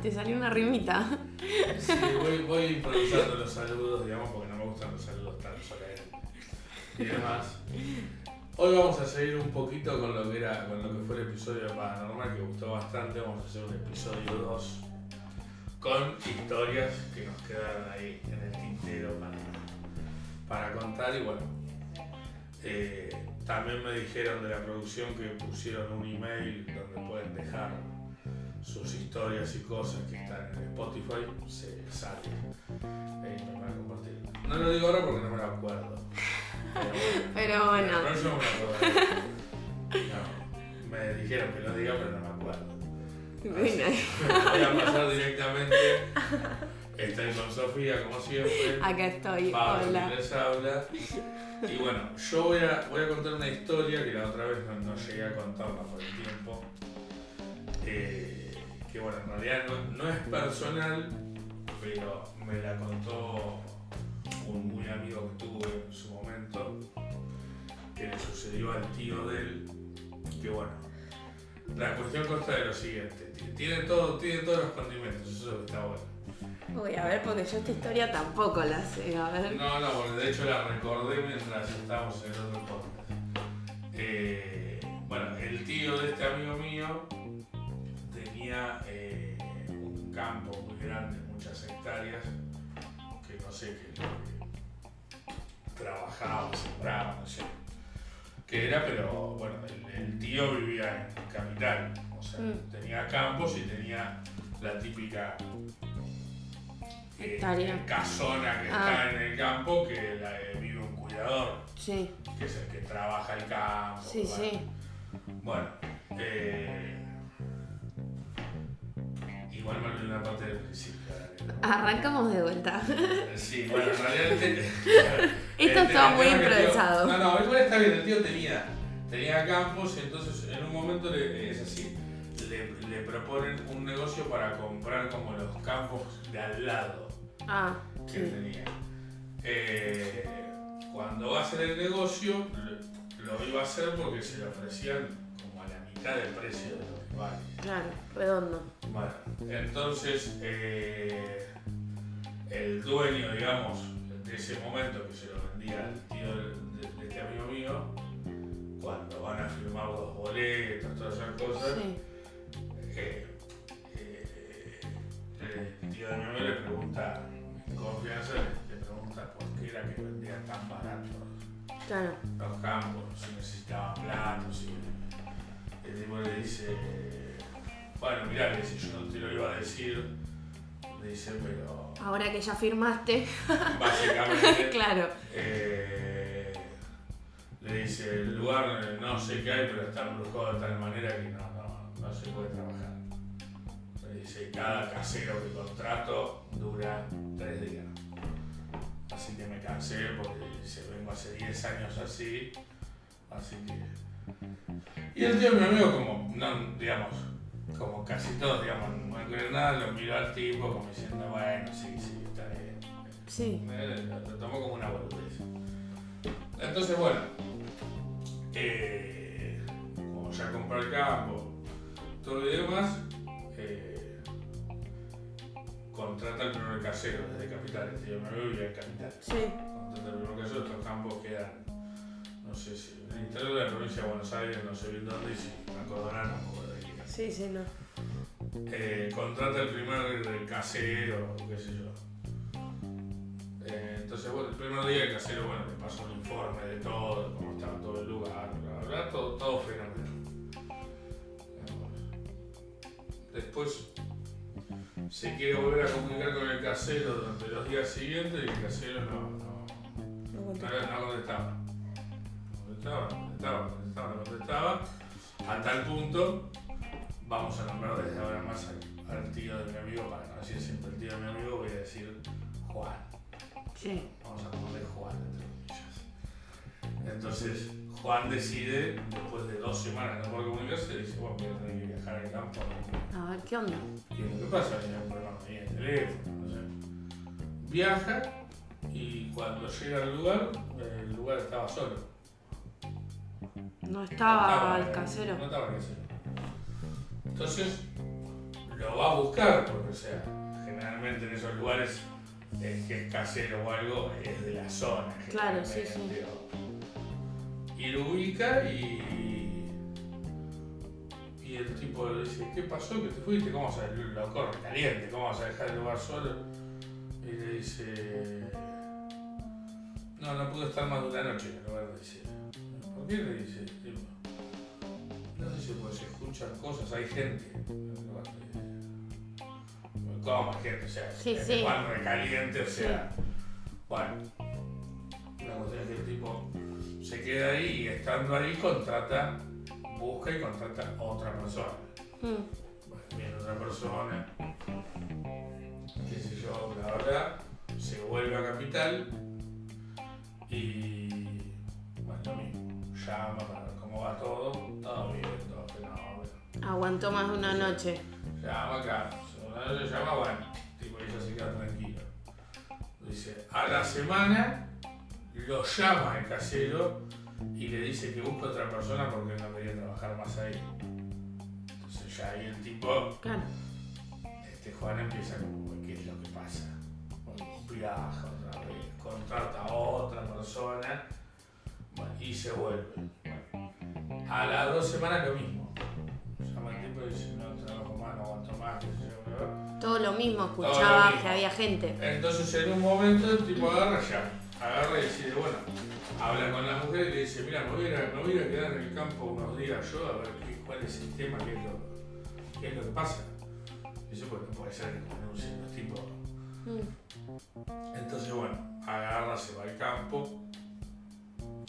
te salió una rimita. Sí, voy, voy improvisando los saludos, digamos, porque no me gustan los saludos tan solemnes y demás. Hoy vamos a seguir un poquito con lo que era, con lo que fue el episodio de Paranormal, que gustó bastante. Vamos a hacer un episodio 2 con historias que nos quedaron ahí en el tintero para, para contar. Y bueno, eh, también me dijeron de la producción que pusieron un email donde pueden dejar sus historias y cosas que están en Spotify, se sale. Eh, me van a compartir. No lo digo ahora porque no me lo acuerdo. Pero bueno. Me. No, me dijeron que lo diga, pero no me acuerdo. Bueno, Voy a pasar directamente. Estoy con Sofía, como siempre. acá estoy. Pablo Hola. les habla. Y bueno, yo voy a, voy a contar una historia que la otra vez no, no llegué a contarla por el tiempo. Eh, que bueno, en realidad no, no es personal, pero me la contó un muy amigo que tuve en su momento, que le sucedió al tío de él. Que bueno, la cuestión consta de lo siguiente: tiene, todo, tiene todos los condimentos, eso está bueno. Uy, a ver, porque yo esta historia tampoco la sé. A ver. No, no, porque de hecho la recordé mientras estábamos en el otro podcast. Eh, bueno, el tío de este amigo mío tenía eh, un campo muy grande, muchas hectáreas, que no sé qué que trabajaba, sembraba, no sé qué era, pero bueno, el, el tío vivía en capital, o sea, Mm. tenía campos y tenía la típica eh, casona que Ah. está en el campo, que la, eh, vive un cuidador, Sí, que es el que trabaja el campo. sí, sí. Bueno, eh, igual me olvidé una parte del principio. Arrancamos de vuelta. Sí, bueno, tío- Esto estaba muy tío- improvisado. no, no, igual está bien, el tío tenía, tenía campos, entonces en un momento le- es así, le, le proponen un negocio para comprar como los campos de al lado Ah, que sí. tenía. Eh, cuando va a hacer el negocio, lo, iba a hacer porque se le ofrecían como a la mitad del precio de lo que vale. Claro, redondo. Bueno, entonces eh, el dueño, digamos, de ese momento que se lo vendía al tío de, de- de este amigo mío, cuando van a firmar los boletos, todas esas cosas, Sí. eh, eh, el tío de mi amigo le pregunta, en confianza, le, le pregunta por qué era que vendía tan barato Claro. los campos, si necesitaban platos, y el tipo le dice, bueno, mirá, le dice, yo no te lo iba a decir, le dice, pero Ahora que ya firmaste, básicamente, claro. eh, le dice, el lugar no sé qué hay, pero está embrujado de tal manera que no, no, no se puede trabajar. Le dice, cada casero que contrato dura tres días. Así que me cansé porque se vengo hace 10 años así. Así que. Y el tío, mi amigo, como, no, digamos, como casi todos, digamos, no cree nada, lo miró al tipo como diciendo, bueno, sí, sí, está bien. Sí. Lo, lo tomó como una boludez. Entonces, bueno, eh, como ya compró el campo, todo y demás, eh, contrata el primer casero desde Capital, el tío me vivía en Capital. Sí. Contrata el primer casero, estos campos quedan, no sé si, el interior de la provincia de Buenos Aires, no sé bien dónde, y si me acordarán, tampoco de aquí. Sí, sí, no. Eh, contrata el primer casero, qué sé yo. Eh, entonces, bueno, el primer día el casero, bueno, le pasó un informe de todo, cómo estaba todo el lugar, bla, bla, bla, todo, todo fenómeno. Después se quiere volver a comunicar con el casero durante los días siguientes y el casero no, no, No no, no contestaba. Contestaba, no contestaba, no contestaba, no contestaba. A tal punto, vamos a nombrar desde ahora más al, al tío de mi amigo, para no decir siempre el tío de mi amigo, voy a decir Juan. Sí. Vamos a ponerle Juan entre comillas. Entonces, Juan decide, después de dos semanas de no poder comunicarse, dice, bueno, voy a tener que viajar al campo. A ver, ¿qué onda? ¿Qué es lo que pasa? Tenía un problema con el teléfono, no sé. Viaja y cuando llega al lugar, el lugar estaba solo. No estaba No el casero. No estaba el casero. Entonces, lo va a buscar, porque o sea, generalmente en esos lugares el que es casero o algo es de la zona. Claro, sí, sí. Y lo ubica y. Y el tipo le dice, ¿qué pasó? ¿Que te fuiste? ¿Cómo vas a lo corre caliente? ¿Cómo vas a dejar el lugar solo? Y le dice. No, no pude estar más de una noche en el lugar, dice. ¿Por qué le dice? Tipo, No sé si pues se escuchan cosas, hay gente. ¿Cómo hay gente? O sea, Sí, es sí. recaliente, o sea. Bueno. La cuestión es que el tipo se queda ahí y estando ahí contrata, busca y contrata a otra persona. Mm. Bueno, viene otra persona, qué sé yo, bla, bla, se vuelve a Capital y, llama para ver cómo va todo, todo bien, todo fenómeno. Aguantó más de una noche. Llama acá, una le llama, bueno, tipo, ella se queda tranquilo. Dice, a la semana lo llama el casero y le dice que busca otra persona porque no quería trabajar más ahí. Entonces ya ahí el tipo Claro. este Juan empieza como, ¿qué es lo que pasa? Viaja otra vez, contrata a otra persona bueno, y se vuelve. Bueno, a las dos semanas lo mismo. Llama el tipo y dice, no trabajo más, no aguanto más. Todo lo mismo, escuchaba lo mismo. que había gente. Entonces en un momento el tipo agarra ya, agarra y decide, bueno, habla con la mujer y le dice, mira, me voy a, me voy a quedar en el campo unos días yo a ver qué, cuál es el tema, qué es lo, qué es lo que pasa. Dice, bueno, puede ser que denuncien los tipos. Mm. Entonces, bueno, agarra, se va al campo,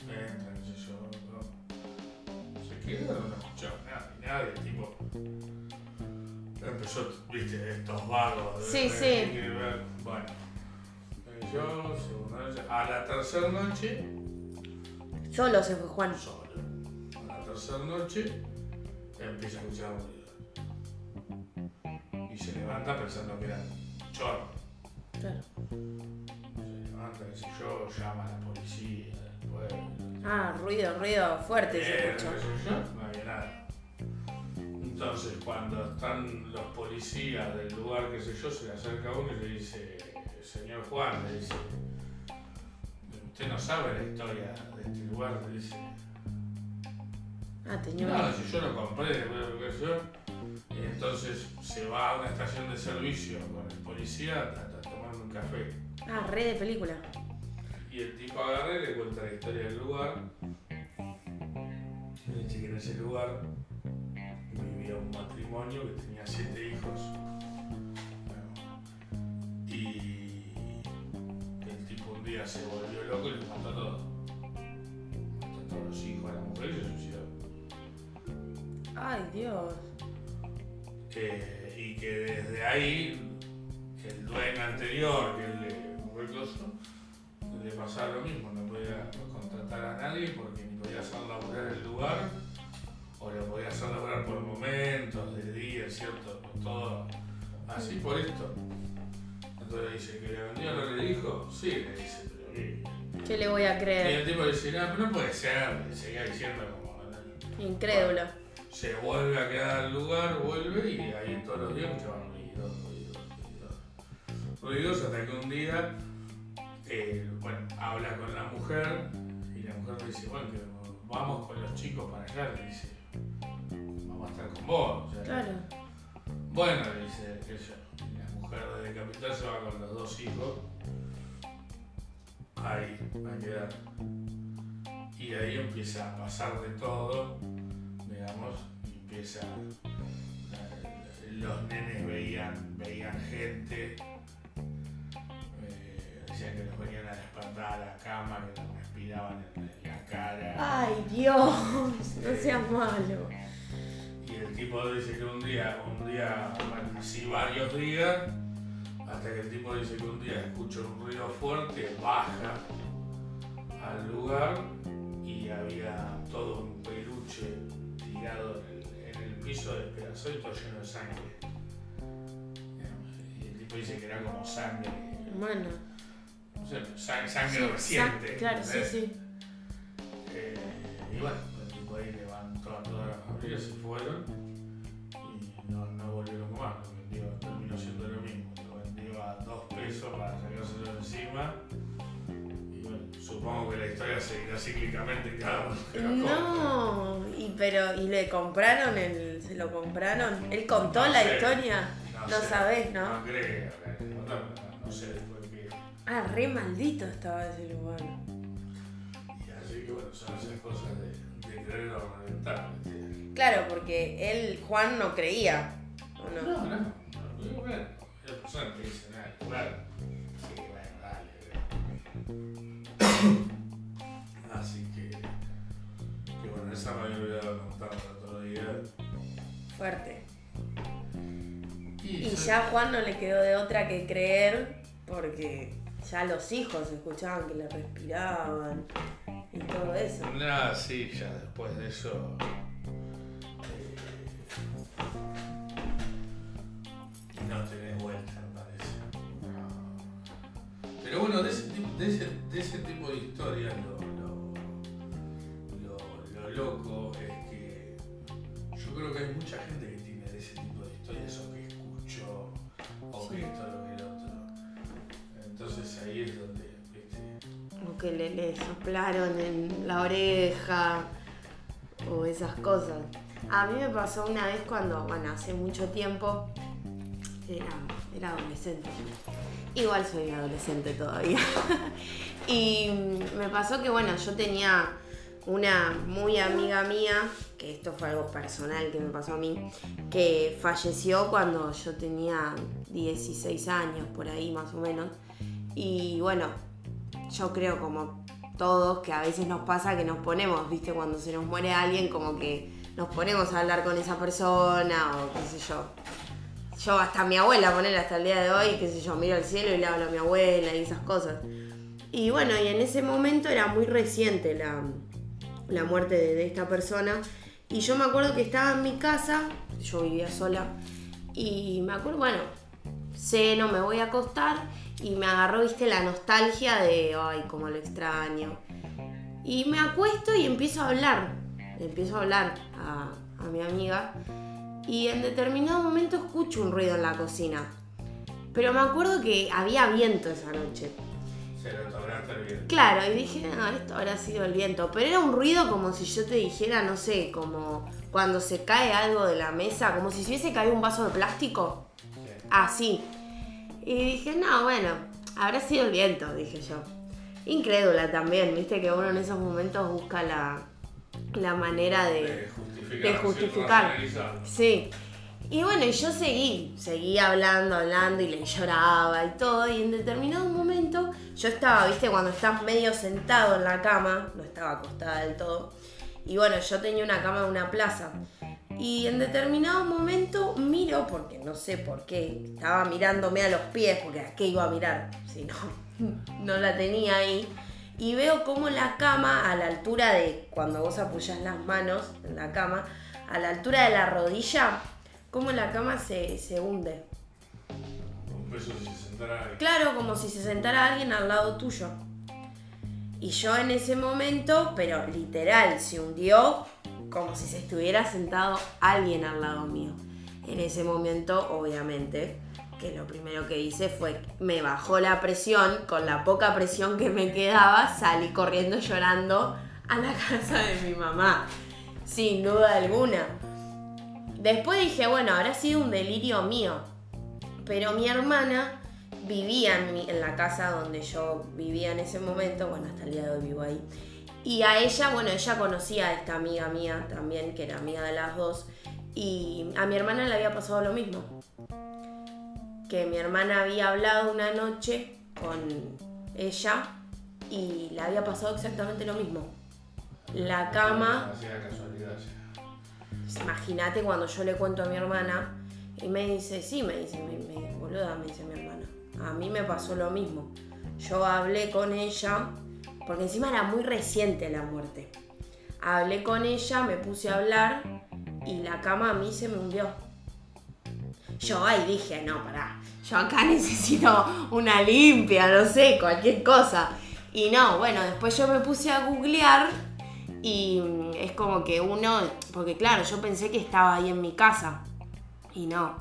sé yo, no, se queda, no escuchaba nada, nada, y el tipo empezó, viste, estos vagos. de- Sí, de- sí. que ver, Bueno, eh, yo, segunda noche, a la tercera noche, Solo se fue Juan. solo, a la tercera noche, empieza a escuchar ruido. Y se levanta pensando que era chorro. Claro. Se levanta, qué sé yo, llama a la policía, Ah, ruido, ruido fuerte se escuchó. sé yo, no había nada. Entonces, cuando están los policías del lugar, qué sé yo, se le acerca uno y le dice, señor Juan, le dice, usted no sabe la historia de este lugar, le dice, Ah, tenía no, si yo lo compré, qué sé yo. Y entonces se va a una estación de servicio con el policía a, a tomar un café. Ah, re de película. Y el tipo agarra y le cuenta la historia del lugar. Y dice que en ese lugar vivía un matrimonio que tenía siete hijos. Y el tipo un día se volvió loco y los mató a todos. Mató a todos los hijos, a la mujer y se suicidó. Ay, Dios. Eh, y que desde ahí el dueño anterior, que el de recluso, le pasaba lo mismo, no podía contratar a nadie porque ni podía hacer laburar el lugar, o lo podía hacer laburar por momentos, de día, ¿cierto? Todo así por esto. Entonces dice que le vendió lo que le dijo, sí, le dice, pero ¿qué? ¿Qué le voy a Y creer? el tipo dice, no, pero no puede ser, y seguía diciendo como... Incrédulo. Se vuelve a quedar al lugar, vuelve y ahí todos los días escuchaban ruidos, ruidos, ruidos. Ruidos hasta que un día, eh, bueno, habla con la mujer y la mujer le dice, bueno, que vamos con los chicos para allá, le dice, vamos a estar con vos. o sea, Claro. Bueno, le dice, y la mujer desde Capital se va con los dos hijos, ahí, a quedar. Y ahí empieza a pasar de todo, digamos, y empieza, eh, los nenes veían, veían gente, decían que los venían a despertar a la cama, que los respiraban en, la cara. Ay, Dios. No seas malo. Y el tipo dice que un día, un día, bueno, así varios días, hasta que el tipo dice que un día escucha un ruido fuerte, baja al lugar y había todo un peluche tirado en el, en el piso despedazado y todo lleno de sangre. Y el tipo dice que era como sangre, Bueno. Sangre reciente. Claro, sí, sí. Eh, y bueno, el tipo ahí levantó a todas las fábricas, se fueron y no, no volvieron más. Lo vendió, terminó siendo lo mismo. Lo vendió a dos pesos para sacárselo encima. Y bueno, supongo que la historia seguirá cíclicamente cada uno. Que no, y, pero, y le compraron, el, se lo compraron. Él contó la historia. No, no sabés, ¿no? No creo, eh, no, no sé. Ah, re maldito estaba ese lugar. Y así que bueno, son esas cosas de, de querer ornamentar. ¿viste? Claro, porque él, Juan, no creía. ¿o no? No, no, no, bueno, la persona te dice nada, claro. Sí, bueno, dale. Así que, que bueno, esa me había olvidado contar el otro día. Fuerte. Y, Y ya a Juan no le quedó de otra que creer, porque ya los hijos escuchaban que le respiraban y todo eso. Nada, sí, ya después de eso. eh, no tenés vuelta, me parece. Pero bueno, de ese, de ese, soplaron en la oreja o esas cosas. A mí me pasó una vez cuando, bueno, hace mucho tiempo, era, era adolescente. Igual soy adolescente todavía. y me pasó que, bueno, yo tenía una muy amiga mía, que esto fue algo personal que me pasó a mí, que falleció cuando yo tenía 16 años, por ahí más o menos. Y bueno, yo creo como todos que a veces nos pasa que nos ponemos, viste, cuando se nos muere alguien, como que nos ponemos a hablar con esa persona o qué sé yo. Yo hasta mi abuela, poner hasta el día de hoy, qué sé yo, miro al cielo y le hablo a mi abuela y esas cosas. Y bueno, y en ese momento era muy reciente la, la muerte de, esta persona. Y yo me acuerdo que estaba en mi casa, yo vivía sola, y me acuerdo, bueno, ceno, me voy a acostar y me agarró, viste, la nostalgia de, ay, cómo lo extraño. Y me acuesto y empiezo a hablar, le empiezo a hablar a, a mi amiga y en determinado momento escucho un ruido en la cocina. Pero me acuerdo que había viento esa noche. se lo tomaste bien. Claro, y dije, no, esto habrá sido el viento. Pero era un ruido como si yo te dijera, no sé, como cuando se cae algo de la mesa, como si se hubiese caído un vaso de plástico. Sí. Así. Y dije, no, bueno, habrá sido el viento, dije yo. Incrédula también, viste que uno en esos momentos busca la, la manera de... de justificar. de justificar. racionalizar. Sí. Y bueno, yo seguí, seguí hablando, hablando y le lloraba y todo. Y en determinado momento yo estaba, viste, cuando estás medio sentado en la cama, no estaba acostada del todo. Y bueno, yo tenía una cama en una plaza. Y en determinado momento miro, porque no sé por qué, estaba mirándome a los pies, porque a qué iba a mirar, si no, no la tenía ahí. Y veo como la cama, a la altura de cuando vos apoyás las manos en la cama, a la altura de la rodilla, como la cama se, se hunde. Si se sentara. Claro, como si se sentara alguien al lado tuyo. Y yo en ese momento, pero literal, se hundió como si se estuviera sentado alguien al lado mío. En ese momento, obviamente, que lo primero que hice fue, me bajó la presión, con la poca presión que me quedaba, salí corriendo llorando a la casa de mi mamá, sin duda alguna. Después dije, bueno, habrá sido un delirio mío, pero mi hermana vivía en, en la casa donde yo vivía en ese momento, bueno, hasta el día de hoy vivo ahí. Y a ella, bueno, ella conocía a esta amiga mía también, que era amiga de las dos, y a mi hermana le había pasado lo mismo. Que mi hermana había hablado una noche con ella y le había pasado exactamente lo mismo. La cama casualidad. sí. Imagínate cuando yo le cuento a mi hermana y me dice, sí, me dice, me, me- boluda, me dice mi hermana. A mí me pasó lo mismo. Yo hablé con ella, porque encima era muy reciente la muerte. Hablé con ella, me puse a hablar y la cama a mí se me hundió. Yo ahí dije, no, pará, yo acá necesito una limpia, no sé, cualquier cosa. Y no, bueno, después yo me puse a googlear y es como que uno, porque claro, yo pensé que estaba ahí en mi casa y no,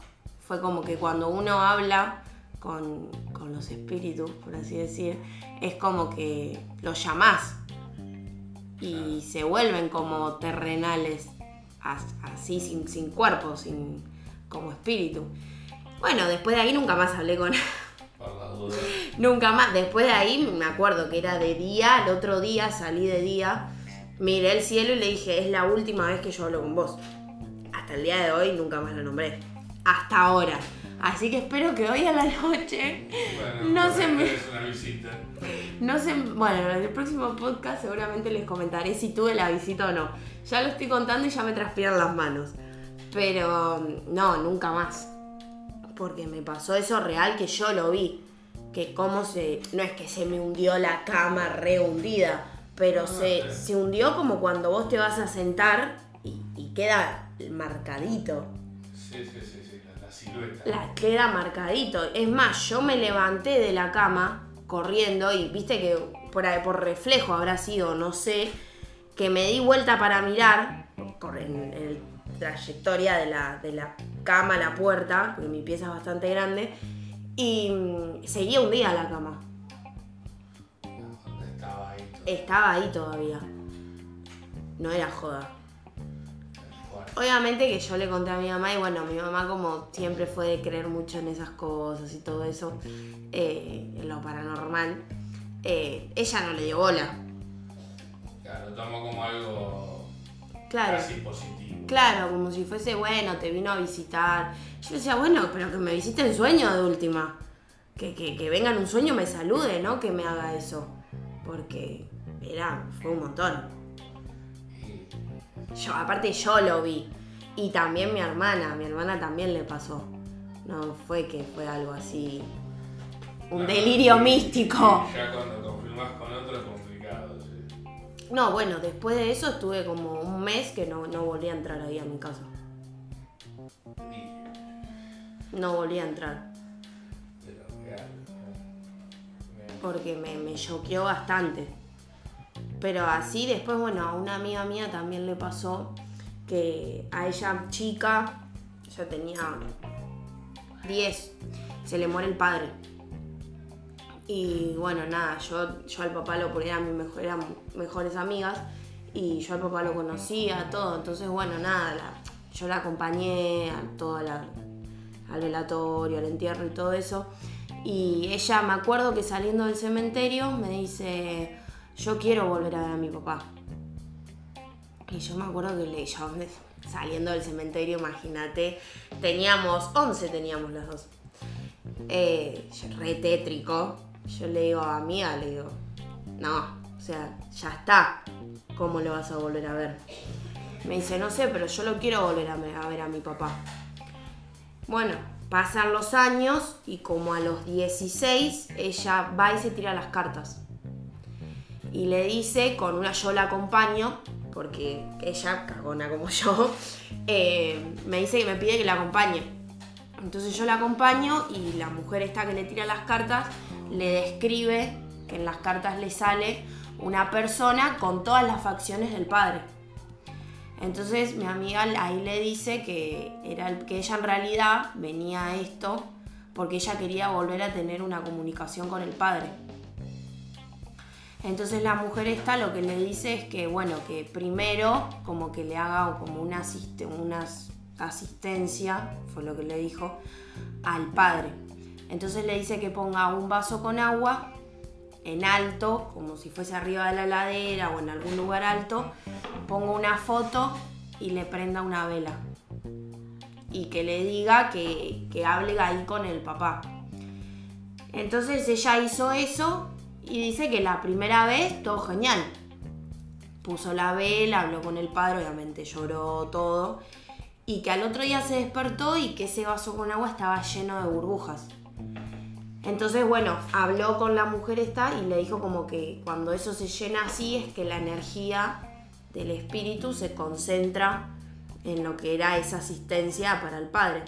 fue como que cuando uno habla con, con los espíritus, por así decir, es como que los llamás y se vuelven como terrenales, as- así sin, sin cuerpo, sin, como espíritu. Bueno, después de ahí nunca más hablé con... Por la duda. nunca más. Después de ahí me acuerdo que era de día, el otro día salí de día, miré el cielo y le dije, es la última vez que yo hablo con vos. Hasta el día de hoy nunca más lo nombré. Hasta ahora. Así que espero que hoy a la noche Bueno, No se me- tenés una visita. No sé, bueno, en el próximo podcast seguramente les comentaré si tuve la visita o no. Ya lo estoy contando y ya me transpiran las manos. Pero no, nunca más. Porque me pasó eso real que yo lo vi. Que cómo se... No es que se me hundió la cama re hundida. Pero se, sí. se hundió como cuando vos te vas a sentar y, y queda marcadito. Sí, sí, sí, silueta. La queda marcadito. Es más, yo me levanté de la cama corriendo y viste que por, ahí- por reflejo habrá sido, no sé, que me di vuelta para mirar en, la trayectoria de la, de la cama a la puerta, porque mi pieza es bastante grande, y seguía hundida la cama. ¿Dónde estaba ahí? todo? Estaba ahí todavía. No era joda. Obviamente que yo le conté a mi mamá y bueno, mi mamá como siempre fue de creer mucho en esas cosas y todo eso, eh, en lo paranormal, eh, ella no le dio bola. claro, lo tomo como algo Claro. casi positivo. Claro, como si fuese, bueno, te vino a visitar. Yo decía, bueno, pero que me visite en sueño de última. Que, que, que venga en un sueño me salude, ¿no? Que me haga eso. Porque era, fue un montón. Yo, aparte yo lo vi. Y también mi hermana, mi hermana también le pasó. No fue que fue algo así. Un claro, delirio místico. ya cuando confirmás con otro es complicado, sí. No, bueno, después de eso estuve como un mes que no, no volví a entrar ahí a mi casa. No volví a entrar. Porque me, me choqueó bastante. Pero así después, bueno, a una amiga mía también le pasó que a ella chica, ya tenía 10, se le muere el padre. Y bueno, nada, yo, yo al papá lo ponía, mi mejor, eran mejores amigas, y yo al papá lo conocía, todo. Entonces, bueno, nada, yo la acompañé a toda la, al velatorio, al entierro y todo eso. Y ella, me acuerdo que saliendo del cementerio me dice, yo quiero volver a ver a mi papá. Y yo me acuerdo que le, yo, saliendo del cementerio, imagínate, teníamos, 11 teníamos las dos. Eh, re tétrico. Yo le digo a amiga, le digo, no, o sea, ya está. ¿Cómo lo vas a volver a ver? Me dice, no sé, pero yo lo quiero volver a ver a mi papá. Bueno, pasan los años y como a los 16 ella va y se tira las cartas. Y le dice, con una yo la acompaño, porque ella, cagona como yo, eh, me dice que me pide que la acompañe. Entonces yo la acompaño y la mujer esta que le tira las cartas le describe que en las cartas le sale una persona con todas las facciones del padre. Entonces mi amiga ahí le dice que, era que ella en realidad venía a esto porque ella quería volver a tener una comunicación con el padre. Entonces la mujer esta lo que le dice es que, bueno, que primero como que le haga como una, asiste- una asistencia, fue lo que le dijo, al padre. Entonces le dice que ponga un vaso con agua en alto, como si fuese arriba de la ladera o en algún lugar alto, ponga una foto y le prenda una vela. Y que le diga que, que hable ahí con el papá. Entonces ella hizo eso y dice que la primera vez todo genial. Puso la vela, habló con el padre, obviamente lloró todo. Y que al otro día se despertó y que ese vaso con agua estaba lleno de burbujas. Entonces, bueno, habló con la mujer esta y le dijo como que cuando eso se llena así es que la energía del espíritu se concentra en lo que era esa asistencia para el padre.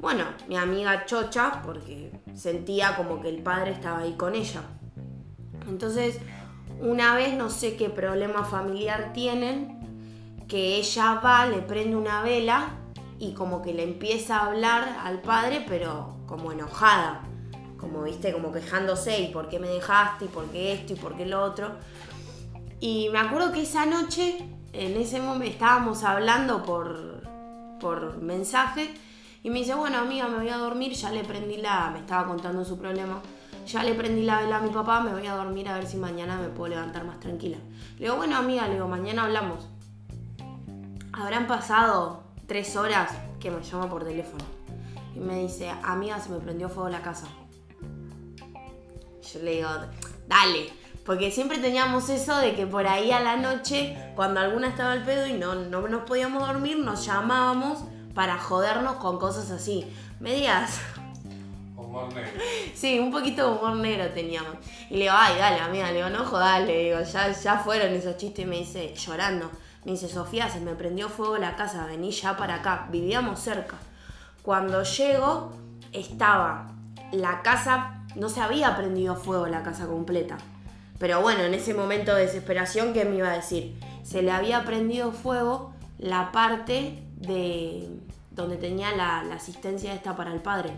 Bueno, mi amiga chocha porque sentía como que el padre estaba ahí con ella. Entonces, una vez no sé qué problema familiar tienen, que ella va, le prende una vela y como que le empieza a hablar al padre, pero como enojada. como viste, como quejándose y por qué me dejaste y por qué esto y por qué lo otro. Y me acuerdo que esa noche, en ese momento, estábamos hablando por, por mensaje y me dice, bueno amiga, me voy a dormir, ya le prendí la, me estaba contando su problema, ya le prendí la vela a mi papá, me voy a dormir a ver si mañana me puedo levantar más tranquila. Le digo, bueno amiga, le digo, mañana hablamos. Habrán pasado tres horas que me llama por teléfono y me dice, amiga, se me prendió fuego la casa. Yo le digo, dale, porque siempre teníamos eso de que por ahí a la noche, cuando alguna estaba al pedo y no, no nos podíamos dormir, nos llamábamos para jodernos con cosas así. Medias. Sí, un poquito de humor negro teníamos. Y le digo, ay, dale, amiga, le digo, no jodas, le digo, ya, ya fueron esos chistes y me dice, llorando. Me dice, Sofía, se me prendió fuego la casa, vení ya para acá. Vivíamos cerca. Cuando llego, estaba la casa, no se había prendido fuego la casa completa. Pero bueno, en ese momento de desesperación, ¿qué me iba a decir? Se le había prendido fuego la parte de donde tenía la, la asistencia esta para el padre.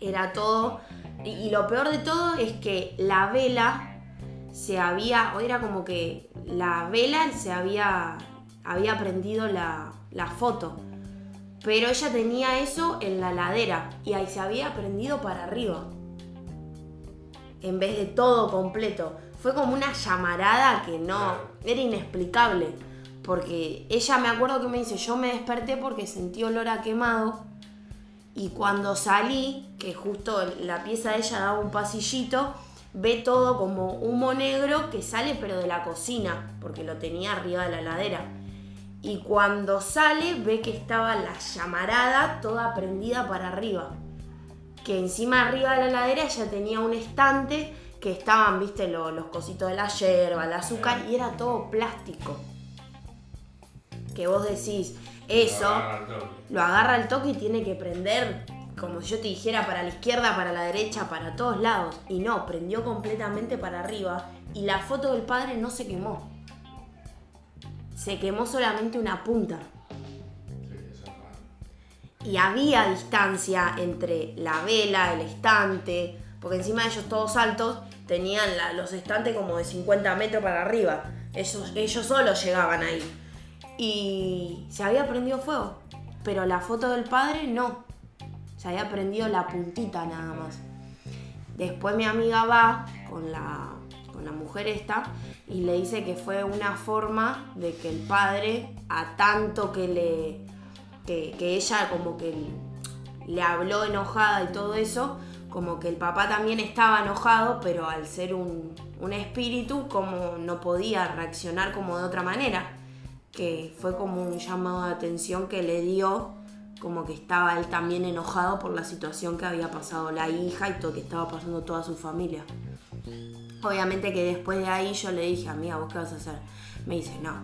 Era todo. Y, lo peor de todo es que la vela se había. O era como que la vela se había. había prendido la, la foto. Pero ella tenía eso en la ladera y ahí se había prendido para arriba. En vez de todo completo. Fue como una llamarada que no. Era inexplicable. Porque ella me acuerdo que me dice, yo me desperté porque sentí olor a quemado. Y cuando salí, que justo la pieza de ella daba un pasillito, ve todo como humo negro que sale pero de la cocina, porque lo tenía arriba de la ladera. Y cuando sale ve que estaba la llamarada toda prendida para arriba. Que encima arriba de la ladera ella tenía un estante que estaban, viste, lo- los cositos de la yerba, el azúcar, y era todo plástico. Que vos decís, eso lo agarra al toque y tiene que prender, como si yo te dijera, para la izquierda, para la derecha, para todos lados. Y no, prendió completamente para arriba y la foto del padre no se quemó. Se quemó solamente una punta. Y había distancia entre la vela, el estante, porque encima de ellos todos altos tenían la- los estantes como de 50 metros para arriba. Ellos, ellos solos llegaban ahí. Y se había prendido fuego, pero la foto del padre no. Se había prendido la puntita nada más. Después mi amiga va con la, con la mujer esta y le dice que fue una forma de que el padre, a tanto que le. que, que ella como que le habló enojada y todo eso, como que el papá también estaba enojado, pero al ser un, un espíritu, como no podía reaccionar como de otra manera. Que fue como un llamado de atención que le dio como que estaba él también enojado por la situación que había pasado la hija y todo que estaba pasando toda su familia. Obviamente que después de ahí yo le dije, amiga, ¿vos qué vas a hacer? Me dice, no,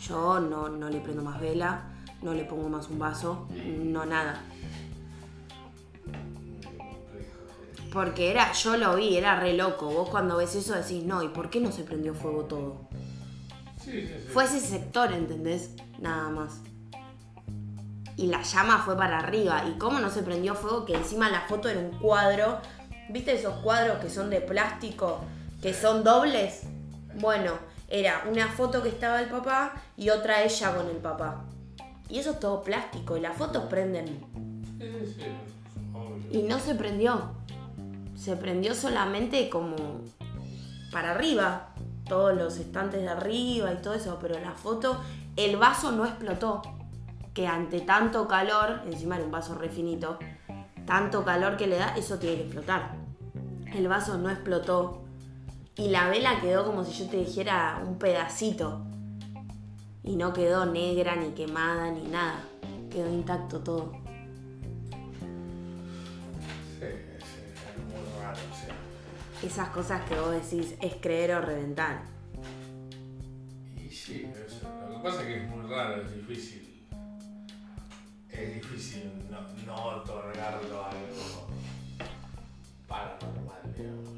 yo no, no le prendo más vela, no le pongo más un vaso, no nada. Porque era, yo lo vi, era re loco. Vos cuando ves eso decís, no, ¿y por qué no se prendió fuego todo? Sí, sí, sí. Fue ese sector, ¿entendés? Nada más. Y la llama fue para arriba. ¿Y cómo no se prendió fuego? Que encima la foto era un cuadro. ¿Viste esos cuadros que son de plástico? Que son dobles. Bueno, era una foto que estaba el papá y otra ella con el papá. Y eso es todo plástico. Y las fotos prenden. Sí, sí, sí. Obvio. Y no se prendió. Se prendió solamente como para arriba. Todos los estantes de arriba y todo eso. Pero la foto, el vaso no explotó. Que ante tanto calor, encima era un vaso refinito, tanto calor que le da, eso tiene que explotar. El vaso no explotó. Y la vela quedó como si yo te dijera un pedacito. Y no quedó negra, ni quemada, ni nada. Quedó intacto todo. Esas cosas que vos decís es creer o reventar. Y sí, eso. Lo que pasa es que es muy raro, es difícil. Es difícil no, no otorgarlo a algo paranormal, digamos.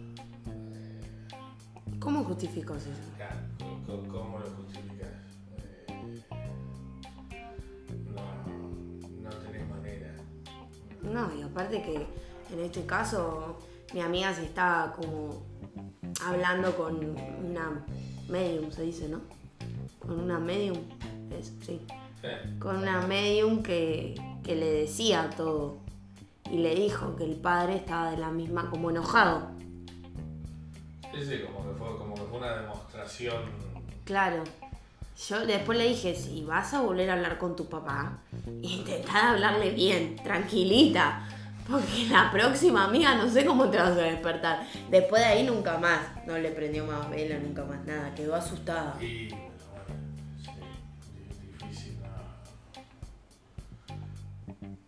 Eh, ¿Cómo justificas eso? claro, ¿cómo- ¿Cómo lo justificas? Eh, no, no tenés manera. No, y aparte que en este caso, mi amiga se estaba como hablando con una medium, se dice, ¿no? Con una medium, es, sí. Con una medium que, que le decía todo. Y le dijo que el padre estaba de la misma, como enojado. Sí, sí, como que fue, como que fue una demostración. Claro. Yo después le dije, si vas a volver a hablar con tu papá, intentá hablarle bien, tranquilita. Porque la próxima amiga no sé cómo te vas a despertar. Después de ahí nunca más. No le prendió más vela, nunca más nada. Quedó asustada. Y, bueno, sí, di- difícil.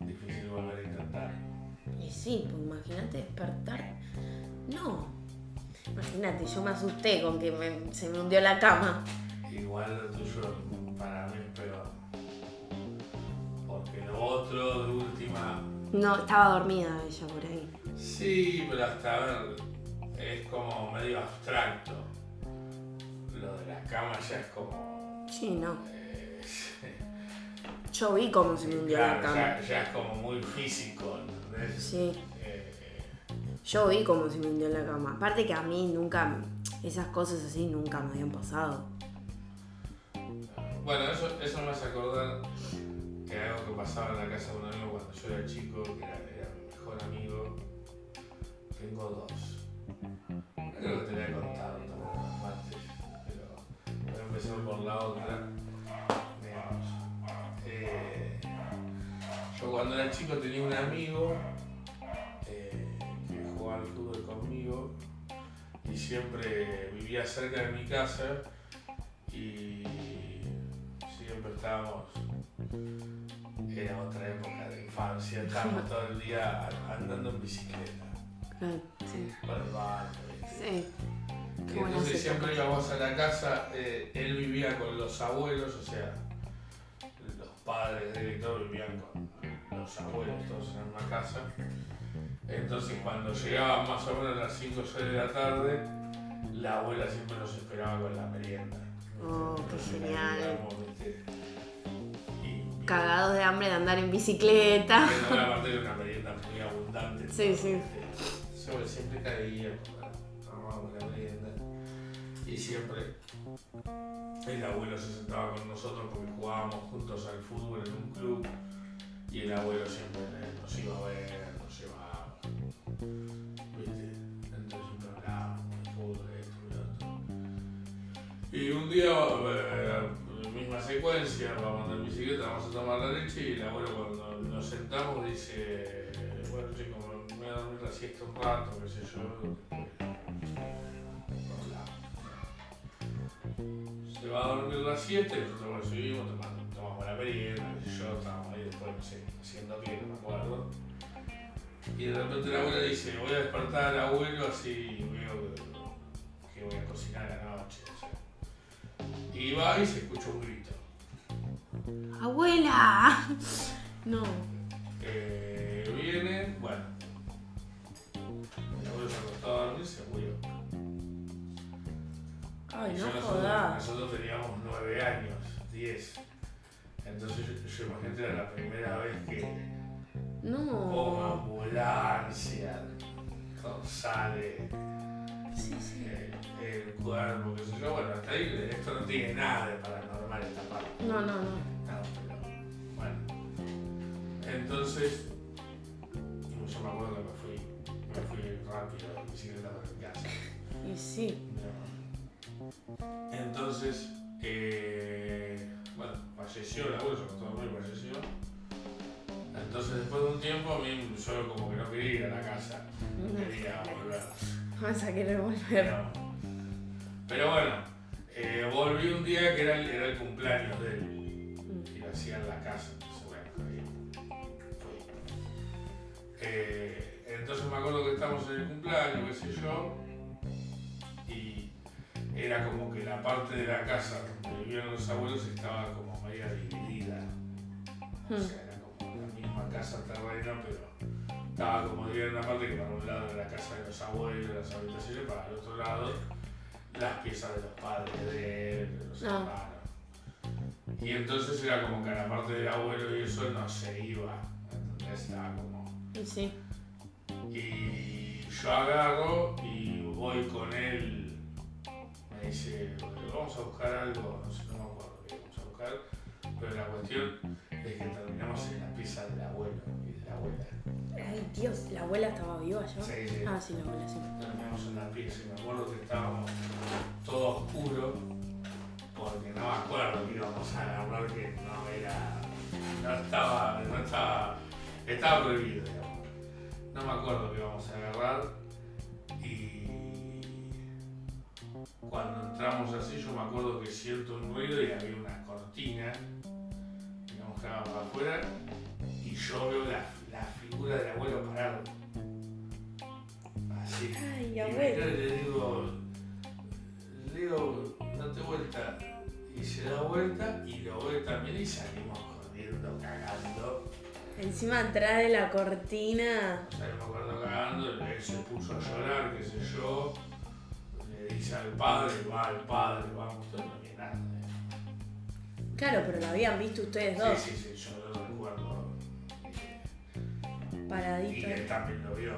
Difícil volver a intentar. Y sí, pues imagínate despertar. No. Imagínate, yo me asusté con que me- se me hundió la cama. Igual lo tuyo para mí es peor. Porque lo otro, de última, No, estaba dormida ella por ahí. sí, pero hasta a ver, es como medio abstracto. Lo de la cama ya es como. Sí, no. eh, Yo vi cómo se me hundió la claro, cama. ya, ya es como muy físico, ¿entendés? Sí. Eh, Yo vi cómo se me hundió la cama. Aparte que a mí nunca, esas cosas así nunca me habían pasado. Bueno, eso, eso me hace acordar que algo que pasaba en la casa de un amigo cuando yo era chico, que era, mi mejor amigo. Tengo dos. Creo que te contado también antes, pero voy a empezar por la otra. Eh, yo cuando era chico tenía un amigo eh, que jugaba al fútbol conmigo y siempre vivía cerca de mi casa y siempre estábamos era otra época de infancia estábamos todo el día andando en bicicleta Claro, sí. por el barrio. Sí. Qué entonces siempre íbamos a la casa eh, él vivía con los abuelos o sea los padres de todo vivían con los abuelos todos en una casa entonces cuando llegaban más o menos las 5 o 6 de la tarde la abuela siempre nos esperaba con la merienda Oh, qué genial. Cagados de hambre de andar en bicicleta. Aparte era una merienda muy abundante. Sí, sí. Sobre siempre caía, tomábamos la merienda. Y siempre el abuelo se sentaba con nosotros porque jugábamos juntos al fútbol en un club. Y el abuelo siempre nos iba a ver, nos llevaba. ¿Viste? Entonces siempre hablábamos de fútbol, esto y otro. Y un día, eh, misma secuencia, vamos a andar en bicicleta, vamos a tomar la leche y el abuelo cuando nos sentamos dice, bueno chicos, me voy a dormir la siesta un rato, qué sé yo. Se va a dormir la siesta y nosotros bueno, subimos, tomando, tomamos la merienda, yo, estábamos ahí después, no sé, haciendo qué, no me acuerdo. Y de repente la abuela dice, voy a despertar al abuelo así veo que, que voy a cocinar a la noche. Y va y se escucha un grito. ¡Abuela! No. Eh, viene, bueno. El abuelo se acostó a dormir, se murió. Ay, no nosotros, jodas. nosotros teníamos nueve años, diez. Entonces yo, yo imagínate era la primera vez que No. ambulancia todo sale Sí, sí. eh, el cuerpo, qué sé yo. Bueno, hasta ahí esto no tiene nada de paranormal esta parte. No, no, no. No, pero bueno. Entonces, yo me acuerdo que me fui, me fui rápido en bicicleta para mi casa. Y sí. Entonces, eh, bueno, falleció el abuelo, a dormir, falleció. Entonces, después de un tiempo, a mí yo como que no quería ir a la casa, no quería volver. Vas a querer volver. Pero, pero bueno, eh, volví un día que era el, era el cumpleaños de él y lo hacía en la casa. Entonces, bueno. Eh, entonces me acuerdo que estábamos en el cumpleaños, qué sé yo, y era como que la parte de la casa donde vivían los abuelos estaba como media dividida. O sea, era como la misma casa terrena, pero estaba como dividida en una parte que para un lado era la casa de los abuelos, las habitaciones, para el otro lado las piezas de los padres de él, de los Ah. hermanos. Y entonces era como que a la parte del abuelo y eso no se iba, ¿entendés? Estaba como... Y sí. Y yo agarro y voy con él. Me dice, vamos a buscar algo, no sé, no me acuerdo qué vamos a buscar. Pero la cuestión es que terminamos en la pieza del abuelo abuela. Ay, Dios, ¿la abuela estaba viva ya? Sí, sí. Ah, sí, la abuela sí. Terminamos en la pieza y me acuerdo que estábamos todo oscuro porque no me acuerdo que íbamos a agarrar que no era. no estaba. no estaba. estaba prohibido, digamos. No me acuerdo que íbamos a agarrar y cuando entramos así yo me acuerdo que siento un ruido y había una cortina, digamos que para afuera, y yo veo la, la figura del abuelo parado. Así. Ay, Y abuelo. le digo, le digo, date vuelta. Y se da vuelta y lo ve también y salimos corriendo, cagando. Encima atrás de la cortina. Salimos corriendo cagando, él se puso a llorar, qué sé yo. Le dice al padre, va al padre, vamos, todo no viene nada. Claro, pero la habían visto ustedes dos. Sí, sí, sí, yo lo. Y- él también lo vio.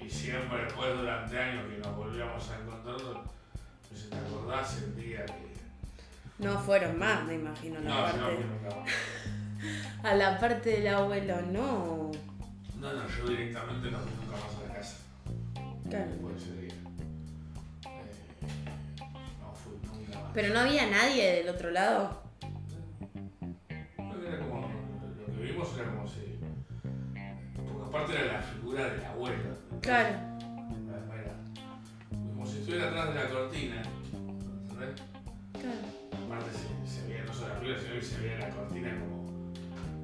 Y siempre después, durante años que nos volvíamos a encontrar, no sé, ¿te acordás el día que No fueron más, me imagino, la No, yo parte. no nunca más. A la parte del abuelo, no. No, no, yo directamente no fui nunca más a la casa. Claro. Después de ese día. Eh, no fui nunca más. Pero no había nadie del otro lado. Que era como. Lo que vimos era como si. Aparte era la figura del abuelo. Claro. Era- era como si estuviera atrás de la cortina. ¿Entendés? Claro. Aparte se, se veía no solo la figura, sino que se veía la cortina como.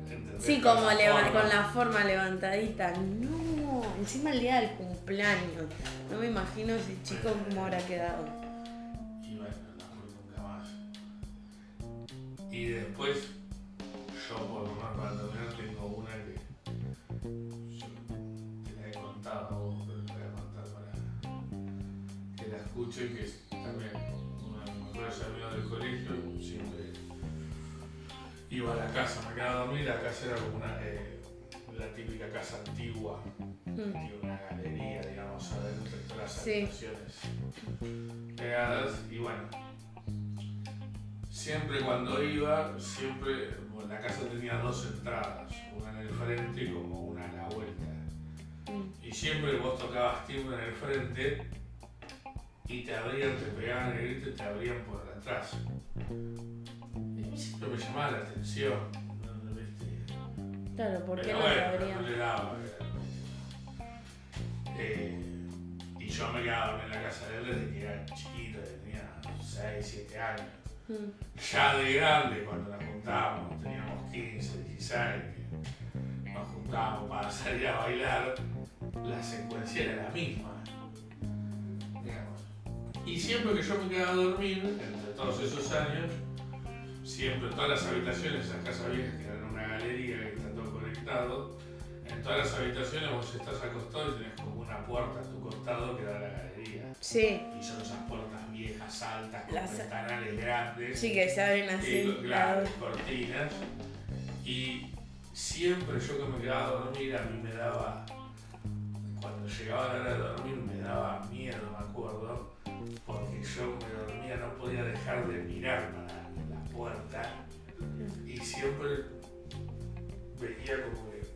¿entendés? Sí, Con como esa leva- forma. con la forma levantadita. No, encima el día del cumpleaños. No me imagino ese chico cómo habrá quedado. Y bueno, no nunca más. Y después, yo por lo menos para terminar escuche, que es también uno de mis mejores amigos del colegio, siempre iba a la casa, me quedaba a dormir, la casa era como una, eh, la típica casa antigua, Mm. tiene una galería, digamos, adentro de todas las Sí. habitaciones pegadas y bueno. Siempre cuando iba, siempre, bueno, la casa tenía dos entradas, una en el frente y como una a la vuelta. Mm. Y siempre vos tocabas timbre en el frente y te abrían, te pegaban el grito y te abrían por atrás. Y a mí siempre me llamaba la atención. ¿Viste? Claro, ¿por qué Pero no bueno, se no abrían? le daba. Eh, y yo me quedaba en la casa de él desde que era chiquito, tenía 6, 7 años. Mm. Ya de grande, cuando nos juntábamos, teníamos 15, 16, que nos juntábamos para salir a bailar, la secuencia era la misma. Y siempre que yo me quedaba a dormir, entre todos esos años, siempre en todas las habitaciones, esas casas viejas que eran una galería que está todo conectado, en todas las habitaciones vos estás acostado y tenés como una puerta a tu costado que da a la galería. Sí, Y son esas puertas viejas, altas, con Las- ventanales grandes. sí que se abren así. claro, cortinas. Y siempre yo que me quedaba a dormir, a mí me daba, cuando llegaba la hora de dormir, me daba miedo, me acuerdo, porque yo me dormía, no podía dejar de mirar para la puerta y siempre veía como que,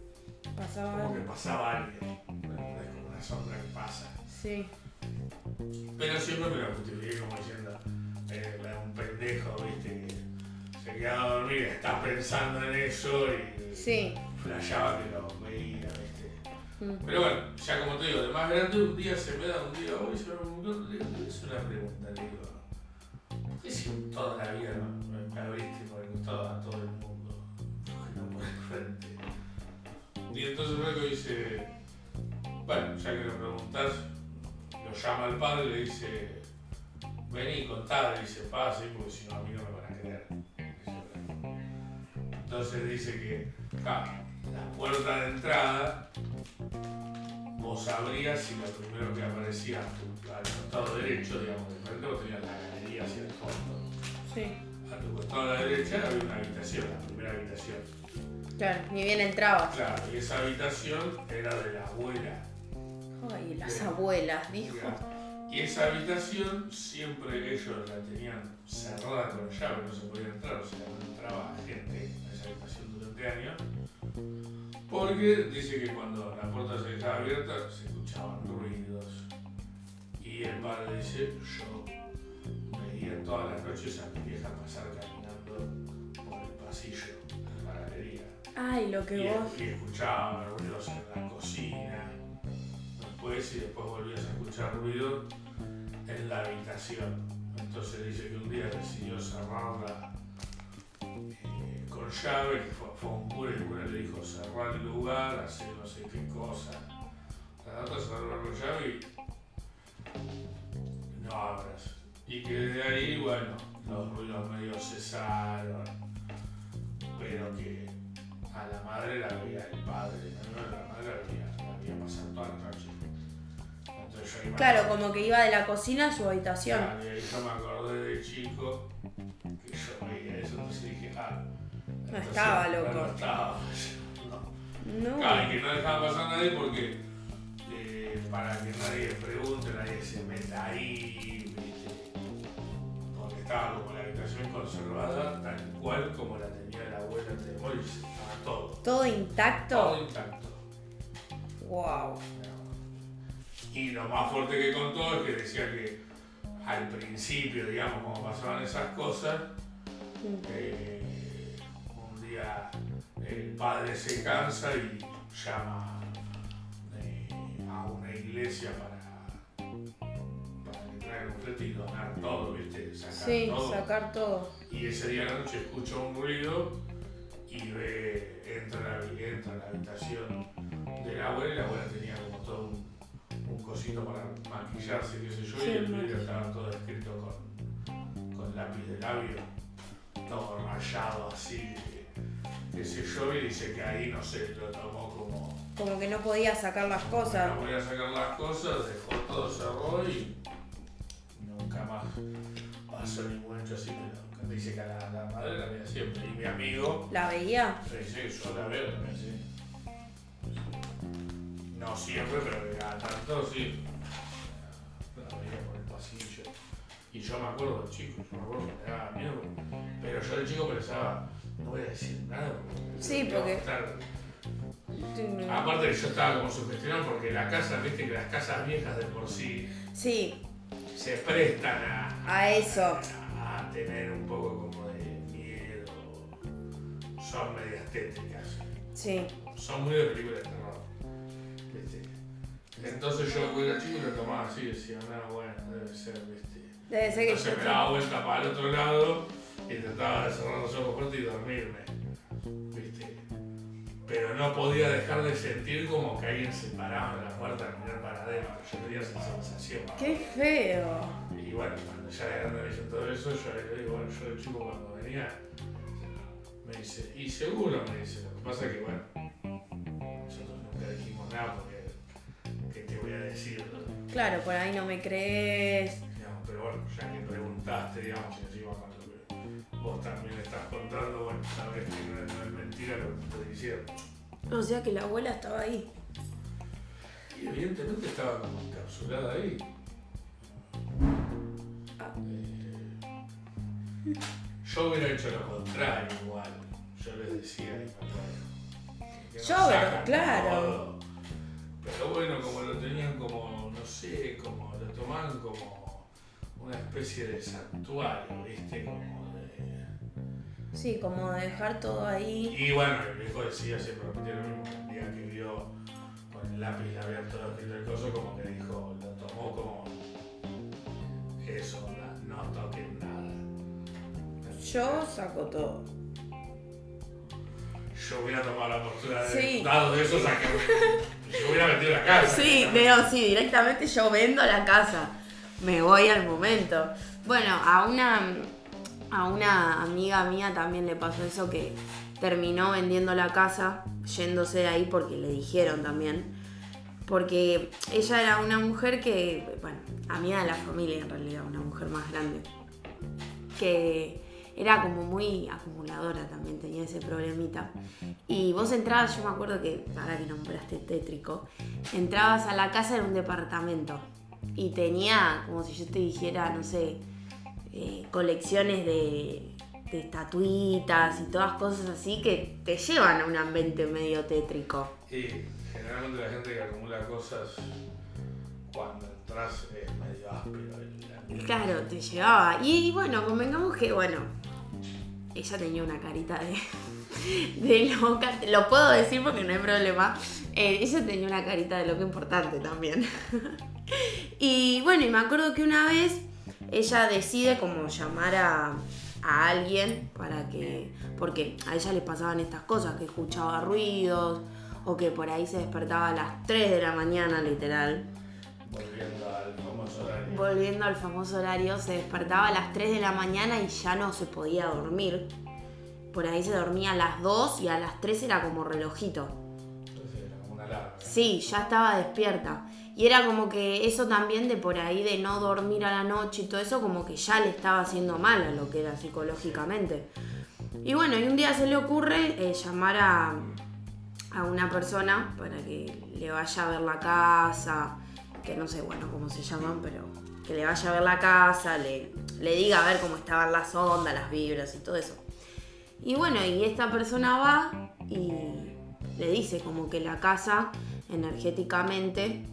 Pasaba. como que pasaba alguien, como una sombra que pasa. Sí. Pero siempre me lo justifiqué como diciendo, eh, un pendejo, viste, que se quedaba a dormir, está pensando en eso y Sí. flasheaba que lo veía. Pero bueno, ya como te digo, de más grande un día se me da, un día hoy se me da, es una pregunta, le digo, ¿por qué si toda la vida me, abriste por el costado a todo el mundo? ¿Por qué no por frente? Y entonces luego dice, bueno, ya que lo preguntás, lo llama al padre y le dice, vení, contá, le dice, pase, porque si no a mí no me van a creer. Entonces dice que, claro, la puerta de entrada, vos abrías y lo primero que aparecía a tu- al costado derecho, digamos, de frente vos tenías la galería hacia el fondo. Sí. A tu costado a la derecha había una habitación, la primera habitación. Claro, ni bien entrabas. Claro, y esa habitación era de la abuela Ay, las abuelas, dijo. Y esa habitación siempre ellos la tenían cerrada con llave, no se podía entrar, o sea, no entraba gente a esa habitación durante años. Porque dice que cuando la puerta se dejaba abierta se escuchaban ruidos. Y el padre dice, yo veía todas las noches a mi vieja pasar caminando por el pasillo de la galería. Ay, lo que y, vos. y escuchaba ruidos en la cocina. Después y después volvías a escuchar ruido en la habitación. Entonces dice que un día decidió cerrarla eh, con llave, que fue, fue un cura y el cura le dijo cerrar el lugar, hacer no sé qué cosa. La otra cerrarla con llave y no abras. Y que desde ahí, bueno, los ruidos medio cesaron, pero que a la madre la veía el padre, ¿no? la madre la veía, la veía pasar toda la noche. Entonces yo Claro, como que iba de la cocina a su habitación. Claro, y yo me acordé de chico que yo veía eso, entonces dije, ah. Entonces, estaba loco. No, estaba. No. No. Claro, y que no dejaba pasar a nadie porque eh, para que nadie pregunte, nadie se meta ahí. Porque estaba como la habitación conservada tal cual como la tenía la abuela de Moris, estaba todo. Todo intacto. Todo intacto. Wow. Y lo más fuerte que contó es que decía que al principio, digamos, como pasaban esas cosas, eh, un día el padre se cansa y llama eh, a una iglesia para, para que traigan un flete y donar todo, ¿viste? Sacar Sí, todo. sacar todo. Y ese día a la noche escucha un ruido y ve, entra entra a la habitación de la abuela y la abuela tenía como todo un, un cosito para maquillarse, qué sé yo, Sí, y el vidrio estaba todo escrito con, con lápiz de labio, todo rayado así, qué sé yo, y dice que ahí, no sé, lo tomó como... Como que no podía sacar las No cosas. podía sacar las cosas, dejó todo, cerró y nunca más pasó ningún hecho así, pero dice que a la, la madre la veía siempre. Y mi amigo, ¿La veía? sí, sí, yo la veo también, sí. No siempre, pero cada tanto sí. La veía por el pasillo. Y yo me acuerdo de chico, yo me acuerdo que me daba miedo, pero yo de chico pensaba, no voy a decir nada porque... Sí, porque-. Aparte que yo estaba como sugestionado porque la casa, viste que las casas viejas de por sí Sí, se prestan a, a eso. a tener un poco como de miedo. Son medias tétricas. Sí. Son muy de película de terror. ¿viste? Entonces yo cuando era chico lo tomaba así, decía, no, bueno, debe ser, viste. Debe ser que Entonces yo me daba vuelta para el otro lado y trataba de cerrar los ojos fuerte y dormirme. ¿Viste? Pero no podía dejar de sentir como que alguien se paraba en la puerta a mirar para adentro. Yo tenía esa sensación. ¡Qué feo! Y bueno, cuando ya de grande me dicen todo eso, yo le digo, bueno, yo de chico cuando venía, me dice, y seguro me dice, lo que pasa es que bueno, nosotros nunca dijimos nada porque, ¿qué te voy a decir? no? Claro, por ahí no me crees. Digamos, pero bueno, ya que preguntaste, digamos, y encima con vos también estás contando, bueno, sabes que no es, no es mentira lo que te estoy diciendo. O sea que la abuela estaba ahí. Y evidentemente estaba como encapsulada ahí. Ah. Eh, yo hubiera hecho lo contrario igual. Yo les decía que nos Yo, pero claro. Pero bueno, como lo tenían como, no sé, como lo tomaban como una especie de santuario, ¿viste? Como. Sí, como dejar todo ahí. Y bueno, el viejo decía, siempre repetía lo mismo, que el día que vio con el lápiz todo escrito el coso, como que dijo, lo tomó como eso, no toquen nada. Yo saco todo. Yo hubiera tomado la postura de Sí. dado de eso, saqué. Yo hubiera metido la casa. Sí, veo, sí, directamente yo vendo la casa. Me voy al momento. Bueno, a una, a una amiga mía también le pasó eso que terminó vendiendo la casa, yéndose de ahí porque le dijeron también. Porque ella era una mujer que, bueno, amiga de la familia en realidad, una mujer más grande. Que era como muy acumuladora también, tenía ese problemita. Y vos entrabas, yo me acuerdo que, ahora que nombraste tétrico, entrabas a la casa en un departamento y tenía, como si yo te dijera, no sé, eh, colecciones de, de estatuitas y todas cosas así que te llevan a un ambiente medio tétrico. Y generalmente la gente que acumula cosas cuando entras es medio áspero. Claro, te llevaba. Y, bueno, convengamos que, bueno, ella tenía una carita de, de loca. Lo puedo decir porque no hay problema. Eh, ella tenía una carita de loca importante también. y bueno, y me acuerdo que una vez ella decide como llamar a, a alguien para que. Porque a ella le pasaban estas cosas, que escuchaba ruidos o que por ahí se despertaba a las 3 de la mañana, literal. Volviendo al famoso horario. Volviendo al famoso horario, se despertaba a las 3 de la mañana y ya no se podía dormir. Por ahí se dormía a las 2 y a las 3 era como relojito. Entonces era como una alarma. Sí, ya estaba despierta. Y era como que eso también de por ahí de no dormir a la noche y todo eso, como que ya le estaba haciendo mal a lo que era psicológicamente. Y bueno, y un día se le ocurre eh, llamar a, a una persona para que le vaya a ver la casa, que no sé, bueno, cómo se llaman, pero que le vaya a ver la casa, le, le diga a ver cómo estaban las ondas, las vibras y todo eso. Y bueno, y esta persona va y le dice como que la casa energéticamente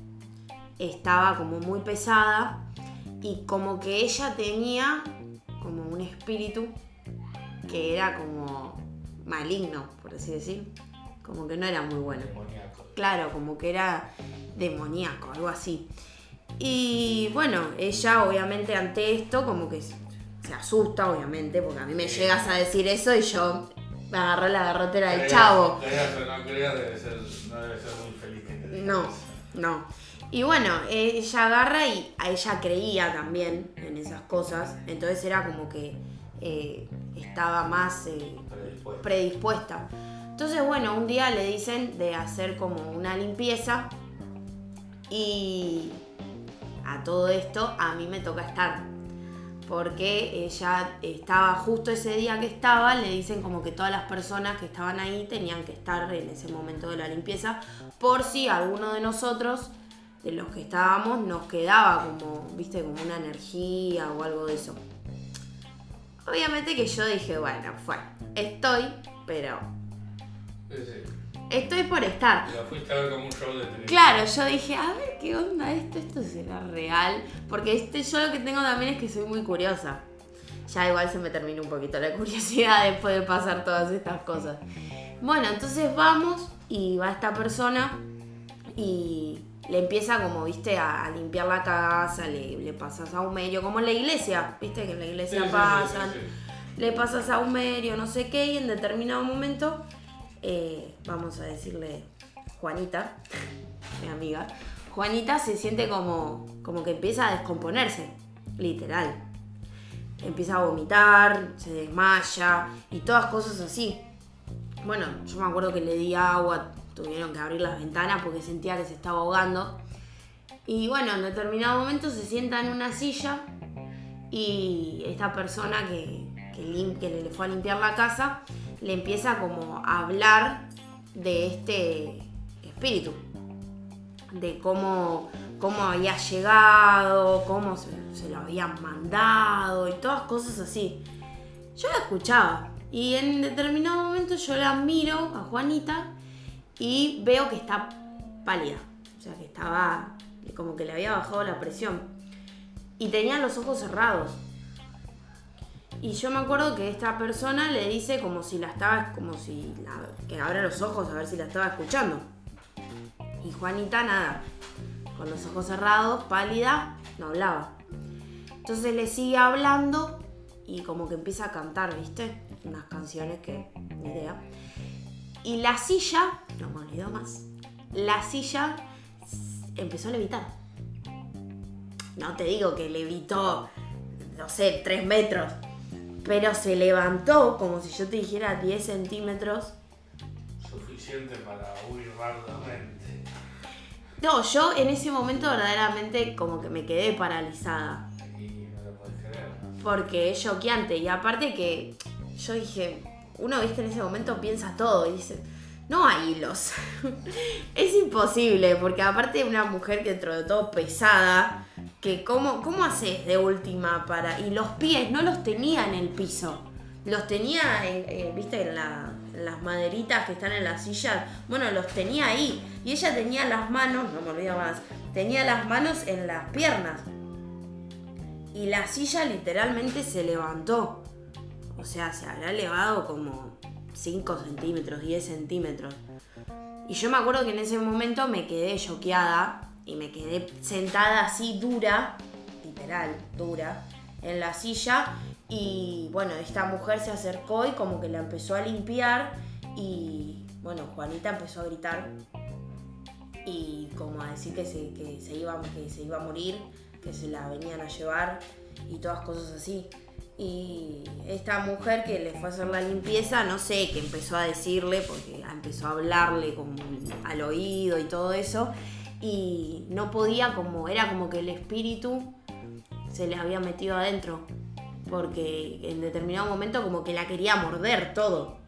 estaba como muy pesada y como que ella tenía como un espíritu que era como maligno, por así decir, como que no era muy bueno. Demoníaco. Claro, como que era demoníaco, algo así. Y bueno, ella obviamente ante esto como que se asusta, obviamente, porque a mí me llegas a decir eso y yo me agarré la garrotera del chavo. no debe ser, muy feliz que te diga No, no. Y bueno, ella agarra y a ella creía también en esas cosas, entonces era como que eh, estaba más eh, Predispuesto. predispuesta. Entonces, bueno, un día le dicen de hacer como una limpieza y a todo esto a mí me toca estar. Porque ella estaba justo ese día que estaba, le dicen como que todas las personas que estaban ahí tenían que estar en ese momento de la limpieza, por si alguno de nosotros, de los que estábamos, nos quedaba como, viste, como una energía o algo de eso. Obviamente que yo dije, bueno, fue, estoy, pero Sí, sí. estoy por estar. Lo fuiste a ver como un show de televisión. Claro, yo dije, a ver qué onda esto, esto será real. Porque este, yo lo que tengo también es que soy muy curiosa. Ya igual se me terminó un poquito la curiosidad después de pasar todas estas cosas. Bueno, entonces vamos y va esta persona y le empieza como, viste, a, a limpiar la casa, le, le pasas a un medio, como en la iglesia, viste que en la iglesia sí, pasan sí, sí. le pasas a un medio, no sé qué, y en determinado momento, eh, vamos a decirle Juanita, mi amiga, Juanita se siente como, como que empieza a descomponerse, literal. Empieza a vomitar, se desmaya y todas cosas así. Bueno, yo me acuerdo que le di agua, tuvieron que abrir las ventanas porque sentía que se estaba ahogando. Y bueno, en determinado momento se sienta en una silla y esta persona que, que, le fue a limpiar la casa le empieza como a hablar de este espíritu, de cómo, cómo había llegado, cómo se, se lo habían mandado y todas cosas así. Yo la escuchaba y en determinado momento yo la miro a Juanita y veo que está pálida, o sea que estaba como que le había bajado la presión y tenía los ojos cerrados. Y yo me acuerdo que esta persona le dice como si la estaba, como si la- que abra los ojos a ver si la estaba escuchando. Y Juanita nada, con los ojos cerrados, pálida, no hablaba. Entonces le sigue hablando y como que empieza a cantar, ¿viste? Unas canciones que ni idea. Y la silla, no me olvido más, la silla empezó a levitar. No te digo que levitó, no sé, 3 metros, pero se levantó como si yo te dijera 10 centímetros. Suficiente para huir rápidamente. No, yo en ese momento verdaderamente como que me quedé paralizada. Y no lo podés creer. Porque es choqueante. Y aparte que yo dije, uno, viste, en ese momento piensa todo y dice, no hay hilos. es imposible, porque aparte de una mujer que dentro de todo pesada, que cómo, cómo haces de última para... Y los pies no los tenía en el piso. Los tenía, en- eh, viste, en, la- en las maderitas que están en la silla. Bueno, los tenía ahí. Y ella tenía las manos, no me olvido más, tenía las manos en las piernas. Y la silla literalmente se levantó. O sea, se habrá elevado como 5 centímetros, 10 centímetros. Y yo me acuerdo que en ese momento me quedé choqueada y me quedé sentada así dura, literal, dura, en la silla. Y bueno, esta mujer se acercó y como que la empezó a limpiar. Y bueno, Juanita empezó a gritar y como a decir que se, que se, iba, que se iba a morir, que se la venían a llevar y todas cosas así. Y esta mujer que le fue a hacer la limpieza, no sé, que empezó a decirle, porque empezó a hablarle al oído y todo eso, y no podía como, era como que el espíritu se le había metido adentro, porque en determinado momento como que la quería morder todo.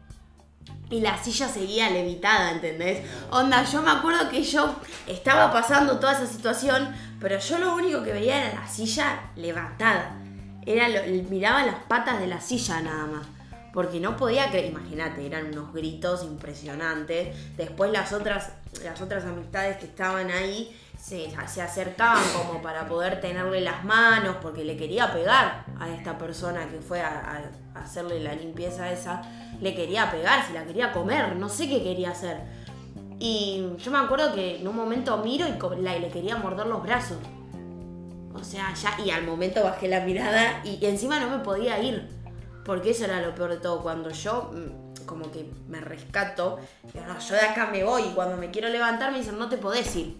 Y la silla seguía levitada, ¿entendés? Onda, yo me acuerdo que yo estaba pasando toda esa situación, pero yo lo único que veía era la silla levantada. Era lo- miraba las patas de la silla nada más. Porque no podía creer, imagínate, eran unos gritos impresionantes. Después las otras, las otras amistades que estaban ahí se, se acercaban como para poder tenerle las manos, porque le quería pegar a esta persona que fue a, a hacerle la limpieza esa. Le quería pegar, se la quería comer, no sé qué quería hacer. Y yo me acuerdo que en un momento miro y le quería morder los brazos. O sea, ya, y al momento bajé la mirada y encima no me podía ir. Porque eso era lo peor de todo. Cuando yo mm, como que me rescato, digo, no, yo de acá me voy. Y cuando me quiero levantar me dicen, no te podés ir.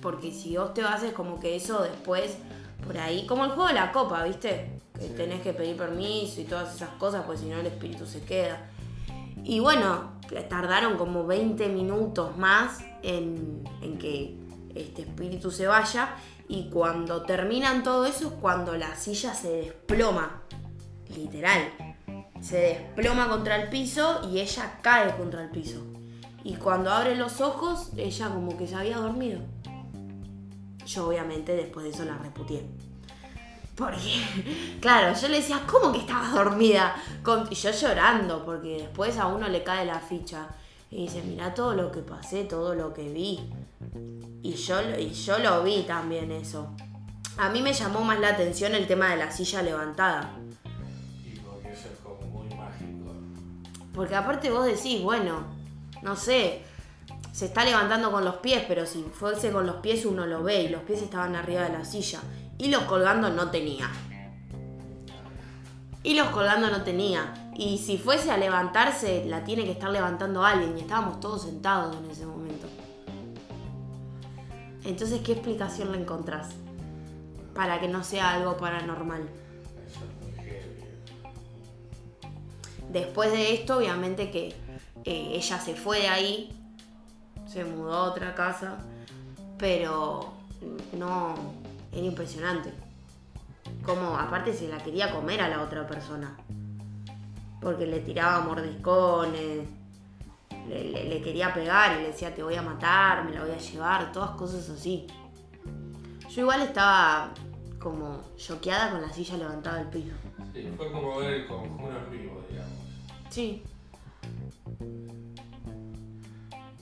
Porque si vos te vas es como que eso después, por ahí, como el juego de la copa, ¿viste? Que Sí. tenés que pedir permiso y todas esas cosas, pues si no el espíritu se queda. Y bueno, tardaron como 20 minutos más en, en que este espíritu se vaya. Y cuando terminan todo eso es cuando la silla se desploma. Literal. Se desploma contra el piso y ella cae contra el piso. Y cuando abre los ojos, ella como que se había dormido. Yo obviamente después de eso la reputié. Porque, claro, yo le decía, ¿cómo que estabas dormida? Y yo llorando, porque después a uno le cae la ficha. Y dice, mira todo lo que pasé, todo lo que vi. Y yo, y yo lo vi también eso. A mí me llamó más la atención el tema de la silla levantada. Y porque eso es como muy mágico. Porque aparte vos decís, bueno, no sé, se está levantando con los pies, pero si fuese con los pies uno lo ve y los pies estaban arriba de la silla. Y los colgando no tenía. Y los colgando no tenía. Y si fuese a levantarse, la tiene que estar levantando alguien. Y estábamos todos sentados en ese momento. Entonces, ¿qué explicación le encontrás? Para que no sea algo paranormal. Después de esto, obviamente que eh, ella se fue de ahí, se mudó a otra casa, pero no, era impresionante. Como aparte se la quería comer a la otra persona, porque le tiraba mordiscones, le, le- le quería pegar y le decía te voy a matar, me la voy a llevar, todas cosas así. Yo igual estaba como choqueada con la silla levantada del piso. Sí, fue como ver el conjuro en vivo, digamos. Sí,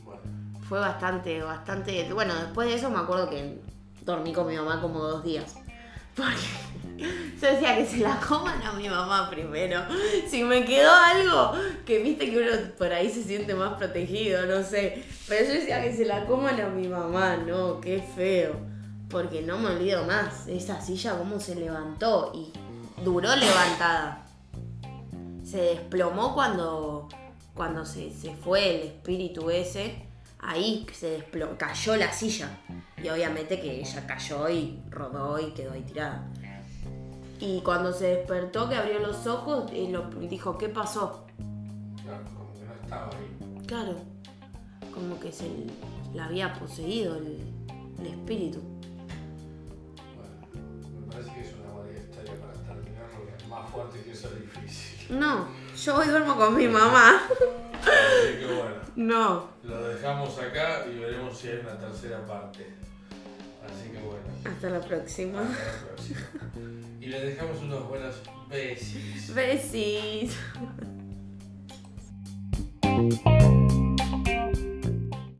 Bueno, fue bastante, bastante. Bueno, después de eso me acuerdo que dormí con mi mamá como dos días. Porque yo decía que se la coman a mi mamá primero. Si me quedó algo, que viste que uno por ahí se siente más protegido, no sé. Pero yo decía que se la coman a mi mamá, no, qué feo. Porque no me olvido más. Esa silla, cómo se levantó. Y duró levantada. Se desplomó cuando, cuando se, se fue el espíritu ese. Ahí se desplomó, cayó la silla. Y obviamente que ella cayó y rodó y quedó ahí tirada. Y cuando se despertó, que abrió los ojos, y lo, dijo, ¿qué pasó? claro, como que no estaba ahí. Claro, como que se la había poseído el, el espíritu. Bueno, me parece que es una buena historia para terminar porque fuerte que eso es difícil. No, yo hoy duermo con mi mamá. Así que bueno. No. Lo dejamos acá y veremos si hay una tercera parte. Así que bueno. Hasta la próxima. Hasta la próxima. Y les dejamos unos buenos besis. Besis.